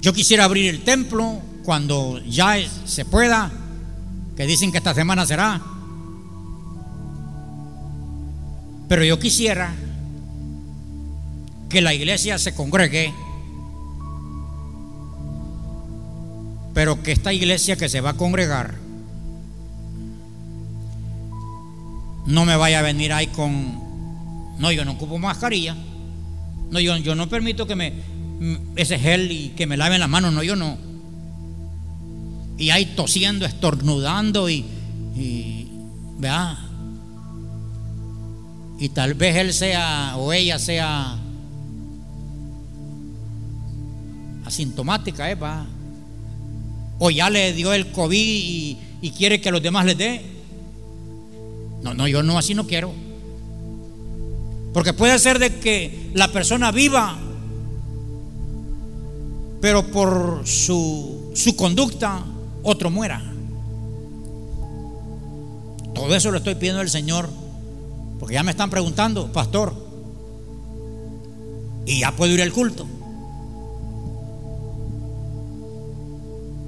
Yo quisiera abrir el templo cuando ya se pueda, que dicen que esta semana será. Pero yo quisiera que la iglesia se congregue, pero que esta iglesia que se va a congregar no me vaya a venir ahí con, no, yo no ocupo mascarilla, no, yo, yo no permito que me, ese gel y que me laven las manos, no, yo no. Y ahí tosiendo, estornudando y, y vea, y tal vez él sea o ella sea asintomática, ¿eh? o ya le dio el COVID y, y quiere que los demás les dé. No, no, yo no, así no quiero. Porque puede ser de que la persona viva, pero por su, su conducta otro muera. Todo eso lo estoy pidiendo al Señor porque ya me están preguntando, pastor, y ya puedo ir al culto.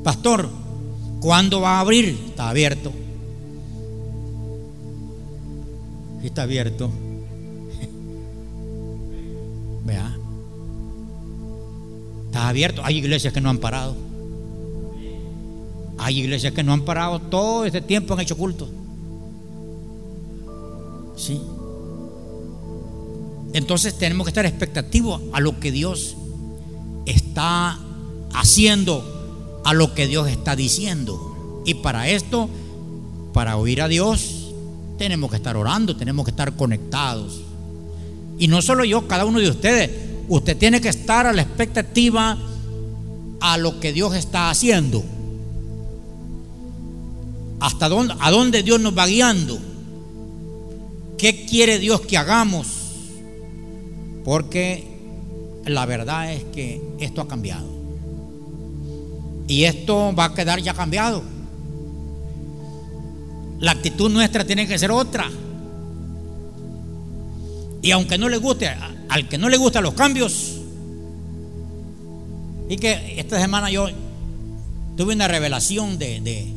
Pastor, ¿cuándo va a abrir? Está abierto. Está abierto. Vea. Está abierto. Hay iglesias que no han parado. Hay iglesias que no han parado. Todo este tiempo han hecho culto. ¿Sí? Entonces tenemos que estar expectativos a lo que Dios está haciendo, a lo que Dios está diciendo. Y para esto, para oír a Dios, tenemos que estar orando, tenemos que estar conectados. Y no solo yo, cada uno de ustedes, usted tiene que estar a la expectativa a lo que Dios está haciendo. Hasta dónde, a dónde Dios nos va guiando. ¿Qué quiere Dios que hagamos? Porque la verdad es que esto ha cambiado. Y esto va a quedar ya cambiado. La actitud nuestra tiene que ser otra. Y aunque no le guste, al que no le gustan los cambios, y que esta semana yo tuve una revelación de, de,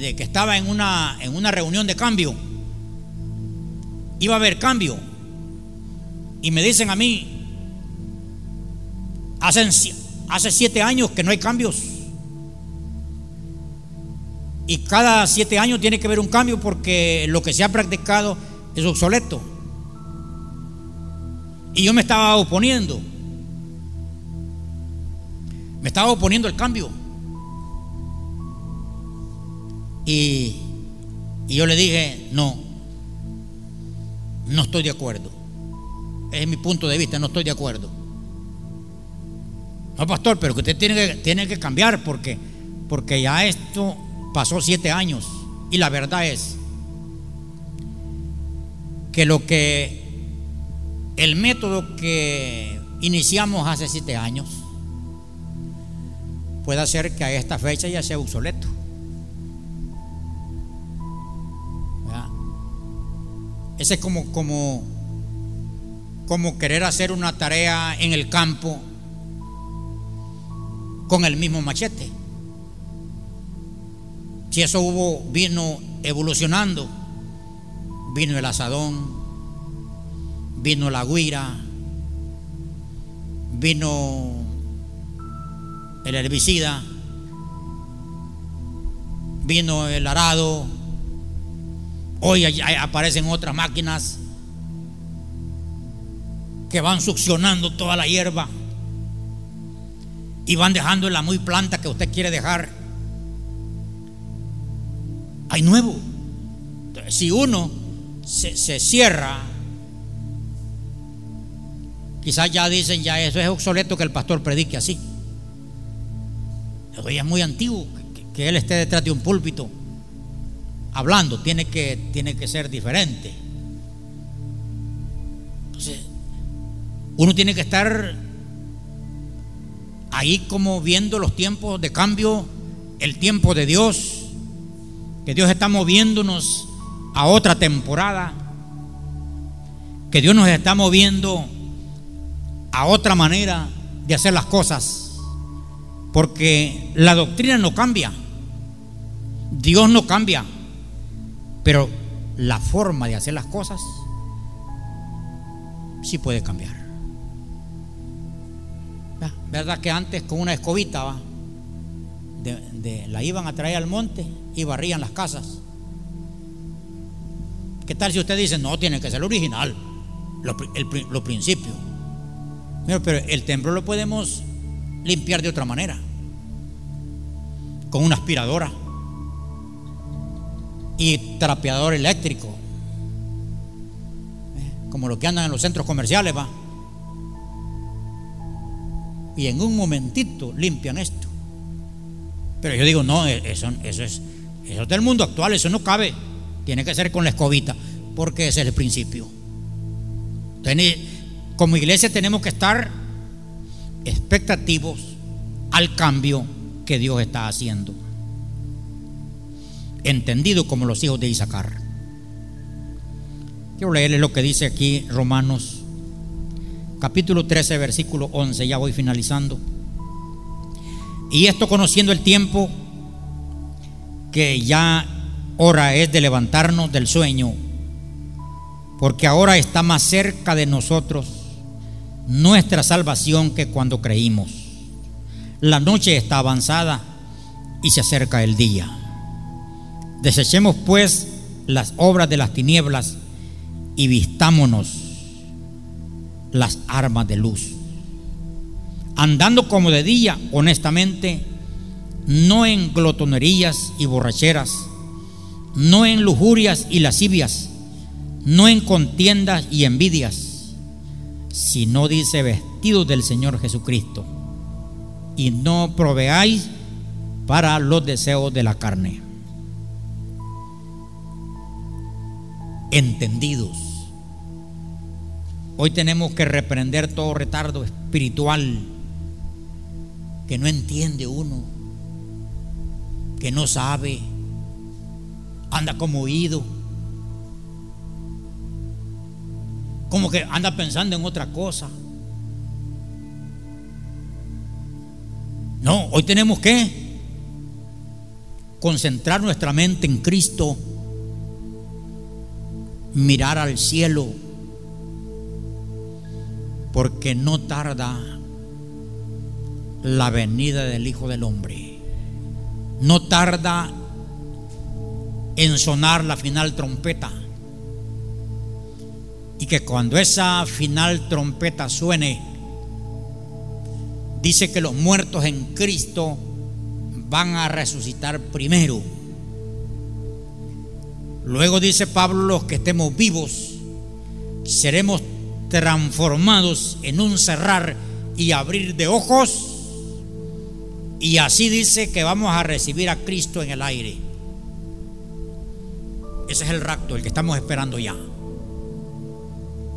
de que estaba en una, en una reunión de cambio iba a haber cambio. Y me dicen a mí, hace, siete años que no hay cambios. Y cada siete años tiene que haber un cambio porque lo que se ha practicado es obsoleto. Y yo me estaba oponiendo. Me estaba oponiendo el cambio. Y yo le dije, no, no estoy de acuerdo. Es mi punto de vista, no estoy de acuerdo. No, pastor, pero que usted tiene que, tiene que cambiar porque, porque ya esto pasó siete años. Y la verdad es que lo que el método que iniciamos hace siete años puede hacer que a esta fecha ya sea obsoleto. Ese es como, como, como querer hacer una tarea en el campo con el mismo machete. Si eso hubo, vino evolucionando, vino el asadón, vino la guira, vino el herbicida, vino el arado, Hoy aparecen otras máquinas que van succionando toda la hierba y van dejando la muy planta que usted quiere dejar. Hay nuevo. Si uno se, cierra, quizás ya dicen, ya eso es obsoleto que el pastor predique así. Eso es muy antiguo que, él esté detrás de un púlpito hablando, tiene que, tiene que ser diferente. Entonces, uno tiene que estar ahí como viendo los tiempos de cambio, el tiempo de Dios, que Dios está moviéndonos a otra temporada, que Dios nos está moviendo a otra manera de hacer las cosas. Porque la doctrina no cambia. Dios no cambia. Pero la forma de hacer las cosas sí puede cambiar. ¿Verdad que antes con una escobita la iban a traer al monte y barrían las casas? ¿Qué tal si usted dice, no, tiene que ser original, lo, lo principio? Pero el templo lo podemos limpiar de otra manera. Con una aspiradora y trapeador eléctrico. ¿Eh? Como lo que andan en los centros comerciales, va. Y en un momentito limpian esto. Pero yo digo, no, e-, eso, eso es eso es del mundo actual, eso no cabe. Tiene que ser con la escobita, porque ese es el principio. como iglesia tenemos que estar expectativos al cambio que Dios está haciendo. Entendido como los hijos de Isaacar. Quiero leerles lo que dice aquí Romanos capítulo 13, versículo 11. Ya voy finalizando. Y esto conociendo el tiempo que ya hora es de levantarnos del sueño, porque ahora está más cerca de nosotros nuestra salvación que cuando creímos. La noche está avanzada y se acerca el día. Desechemos pues las obras de las tinieblas y vistámonos las armas de luz. Andando como de día, honestamente, no en glotonerías y borracheras, no en lujurias y lascivias, no en contiendas y envidias no dice vestido del Señor Jesucristo, y no proveáis para los deseos de la carne. Entendidos. Hoy tenemos que reprender todo retardo espiritual que no entiende uno, que no sabe, anda como oído como que anda pensando en otra cosa. No, hoy tenemos que concentrar nuestra mente en Cristo, mirar al cielo, porque no tarda la venida del Hijo del Hombre. No tarda en sonar la final trompeta y que cuando esa final trompeta suene, dice que los muertos en Cristo van a resucitar primero. Luego dice Pablo, los que estemos vivos, seremos transformados en un cerrar y abrir de ojos. Y así dice que vamos a recibir a Cristo en el aire. Ese es el rapto, el que estamos esperando ya.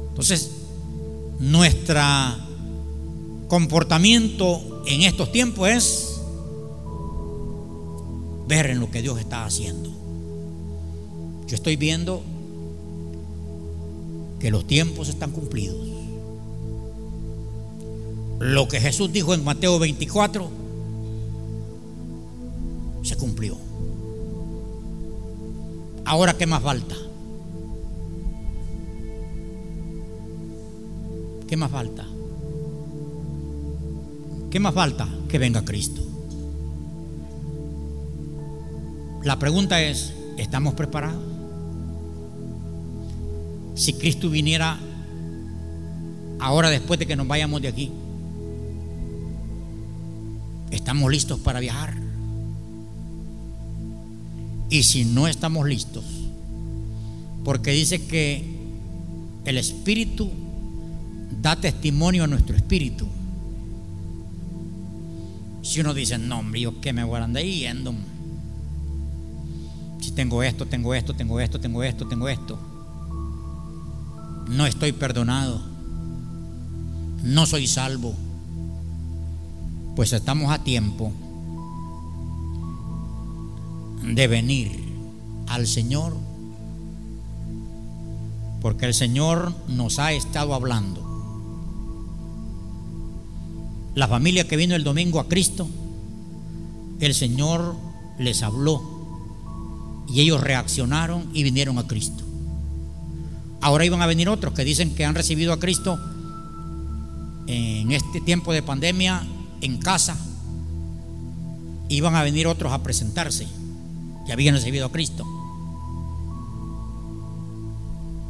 Entonces, nuestro comportamiento en estos tiempos es ver en lo que Dios está haciendo. Yo estoy viendo que los tiempos están cumplidos. Lo que Jesús dijo en Mateo 24 se cumplió. Ahora, ¿qué más falta? ¿Qué más falta? ¿Qué más falta? Que venga Cristo. La pregunta es, ¿estamos preparados? Si Cristo viniera ahora después de que nos vayamos de aquí? ¿Estamos listos para viajar? Y si no estamos listos, porque dice que el Espíritu da testimonio a nuestro espíritu. Si uno dice, no, hombre, yo qué me voy a andar yendo. Si tengo esto, tengo esto, tengo esto, tengo esto, tengo esto. No estoy perdonado. No soy salvo. Pues estamos a tiempo de venir al Señor. Porque el Señor nos ha estado hablando. La familia que vino el domingo a Cristo, el Señor les habló y ellos reaccionaron y vinieron a Cristo. Ahora iban a venir otros que dicen que han recibido a Cristo en este tiempo de pandemia en casa. Iban a venir otros a presentarse que habían recibido a Cristo.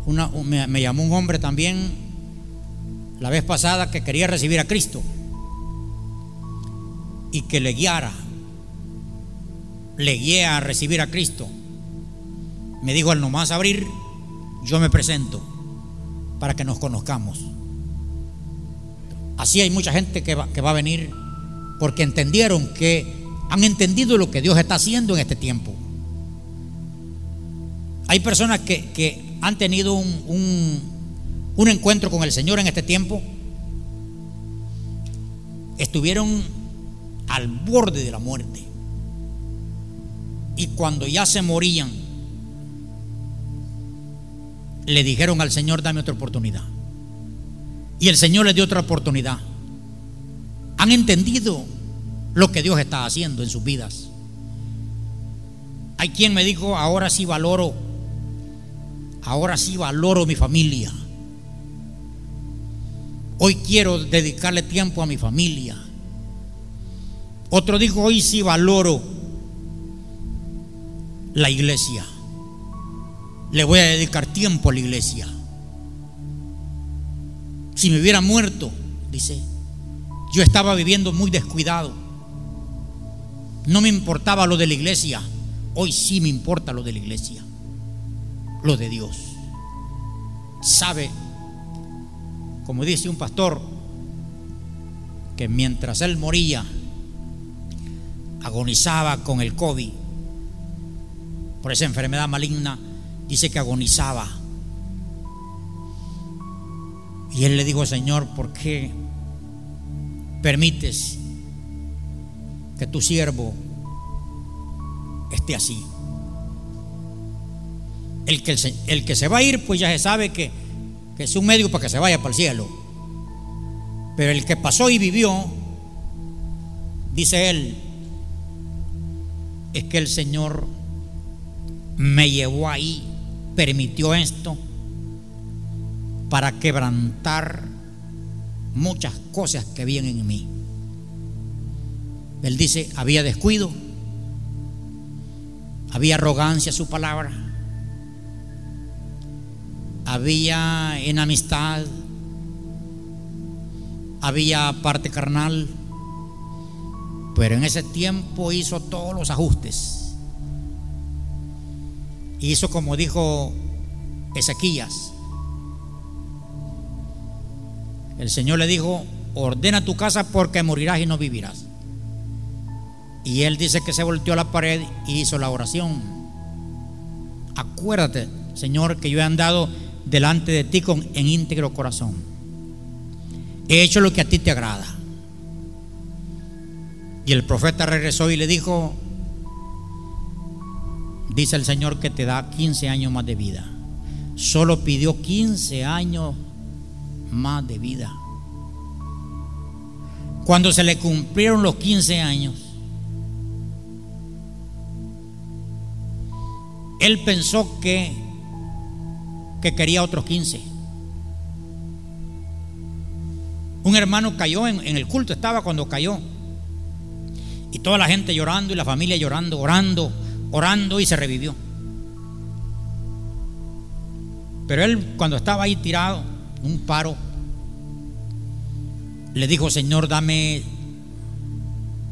Una, me, llamó un hombre también la vez pasada que quería recibir a Cristo y que le guiara, le guié a recibir a Cristo. Me dijo, al nomás abrir, yo me presento para que nos conozcamos. Así hay mucha gente que va, que va a venir porque entendieron que han entendido lo que Dios está haciendo en este tiempo. Hay personas que, que han tenido un, un, un encuentro con el Señor en este tiempo. Estuvieron al borde de la muerte. Y cuando ya se morían, le dijeron al Señor, dame otra oportunidad. Y el Señor les dio otra oportunidad. Han entendido lo que Dios está haciendo en sus vidas. Hay quien me dijo, ahora sí valoro, ahora sí valoro mi familia. Hoy quiero dedicarle tiempo a mi familia. Otro dijo, hoy sí valoro la iglesia. Le voy a dedicar tiempo a la iglesia. Si me hubiera muerto, dice, yo estaba viviendo muy descuidado. No me importaba lo de la iglesia. Hoy sí me importa lo de la iglesia. Lo de Dios. Sabe, como dice un pastor, que mientras él moría, agonizaba con el COVID, por esa enfermedad maligna, dice que agonizaba. Y él le dijo, Señor, ¿por qué permites que tu siervo esté así? El que, el, que se va a ir, pues ya se sabe que, es un medio para que se vaya para el cielo. Pero el que pasó y vivió, dice él, es que el Señor me llevó ahí, permitió esto para quebrantar muchas cosas que vienen en mí. Él dice, había descuido, había arrogancia a su palabra, había enemistad, había parte carnal, pero en ese tiempo hizo todos los ajustes. Hizo como dijo Ezequías. El Señor le dijo, ordena tu casa porque morirás y no vivirás. Y él dice que se volteó a la pared y hizo la oración. Acuérdate, Señor, que yo he andado delante de ti con en íntegro corazón. He hecho lo que a ti te agrada. Y el profeta regresó y le dijo, dice el Señor que te da 15 años más de vida. Solo pidió 15 años más de vida. Cuando se le cumplieron los 15 años, él pensó que, que quería otros 15. Un hermano cayó en, en el culto, estaba cuando cayó. Y toda la gente llorando y la familia llorando, orando, orando y se revivió. Pero él cuando estaba ahí tirado, un paro, le dijo, Señor, dame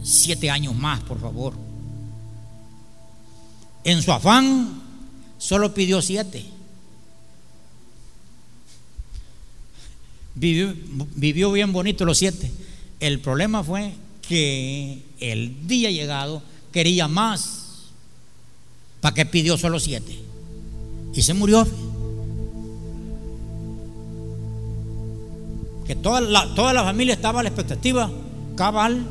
siete años más, por favor. En su afán, solo pidió siete. Vivió, vivió, bien bonito los siete. El problema fue que el día llegado quería más. ¿Para qué pidió solo siete? Y se murió. Que toda la, toda la familia estaba a la expectativa cabal,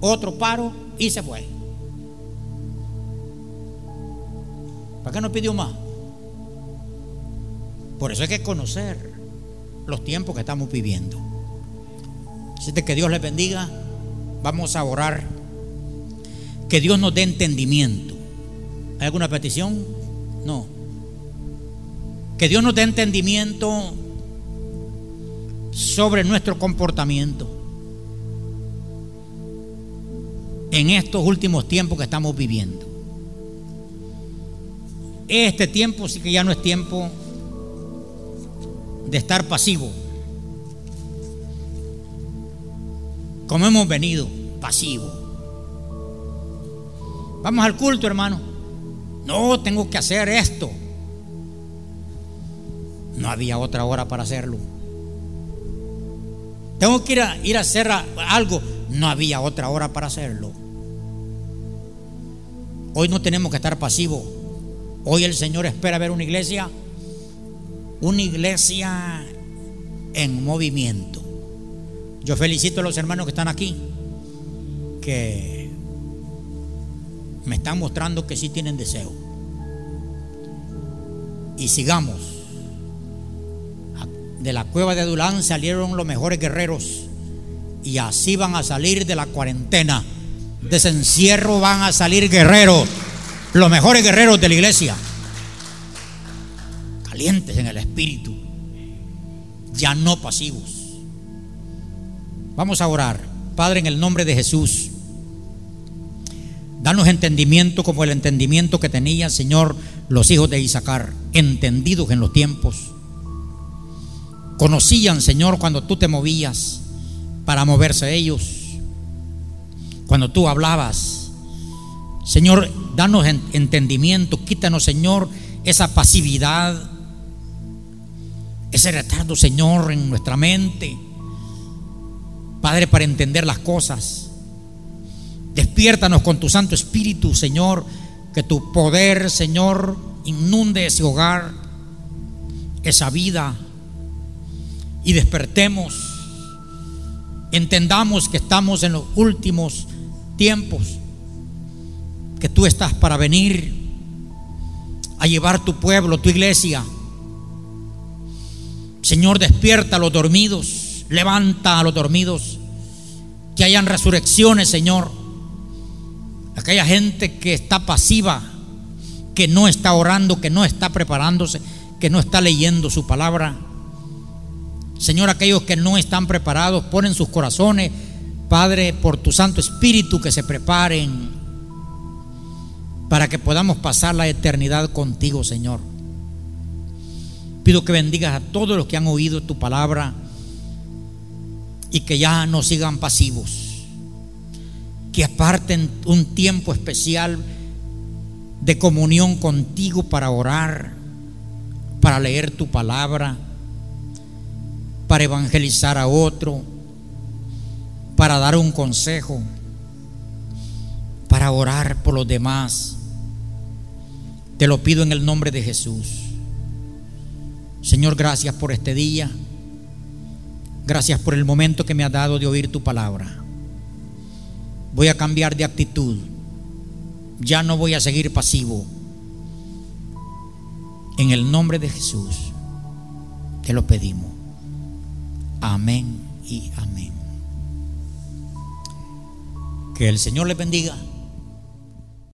otro paro y se fue. ¿Para qué no pidió más? Por eso hay que conocer los tiempos que estamos viviendo. Así que Dios les bendiga. Vamos a orar. Que Dios nos dé entendimiento. ¿Hay alguna petición? No. Que Dios nos dé entendimiento sobre nuestro comportamiento en estos últimos tiempos que estamos viviendo. Este tiempo sí que ya no es tiempo de estar pasivo. Como hemos venido, pasivo. Vamos al culto, hermano. No, tengo que hacer esto. No había otra hora para hacerlo. Tengo que ir a, ir a hacer algo. No había otra hora para hacerlo. Hoy no tenemos que estar pasivos. Hoy el Señor espera ver una iglesia, una iglesia en movimiento. Yo felicito a los hermanos que están aquí, que me están mostrando que sí tienen deseo. Y sigamos. De la cueva de Adulán salieron los mejores guerreros y así van a salir de la cuarentena. De ese encierro van a salir guerreros los mejores guerreros de la iglesia, calientes en el espíritu, ya no pasivos. Vamos a orar. Padre, en el nombre de Jesús, danos entendimiento como el entendimiento que tenían, Señor, los hijos de Isaacar, entendidos en los tiempos. Conocían, Señor, cuando tú te movías para moverse ellos, cuando tú hablabas. Señor, danos entendimiento, quítanos, Señor, esa pasividad, ese retardo, Señor, en nuestra mente. Padre, para entender las cosas. Despiértanos con tu Santo Espíritu, Señor, que tu poder, Señor, inunde ese hogar, esa vida, y despertemos. Entendamos que estamos en los últimos tiempos que tú estás para venir a llevar tu pueblo, tu iglesia. Señor, despierta a los dormidos, levanta a los dormidos, que hayan resurrecciones, Señor. Aquella gente que está pasiva, que no está orando, que no está preparándose, que no está leyendo su palabra. Señor, aquellos que no están preparados, ponen sus corazones, Padre, por tu Santo Espíritu, que se preparen para que podamos pasar la eternidad contigo, Señor. Pido que bendigas a todos los que han oído tu palabra y que ya no sigan pasivos, que aparten un tiempo especial de comunión contigo para orar, para leer tu palabra, para evangelizar a otro, para dar un consejo, para orar por los demás te lo pido en el nombre de Jesús. Señor, gracias por este día. Gracias por el momento que me has dado de oír tu palabra. Voy a cambiar de actitud. Ya no voy a seguir pasivo. En el nombre de Jesús te lo pedimos. Amén y amén. Que el Señor le bendiga.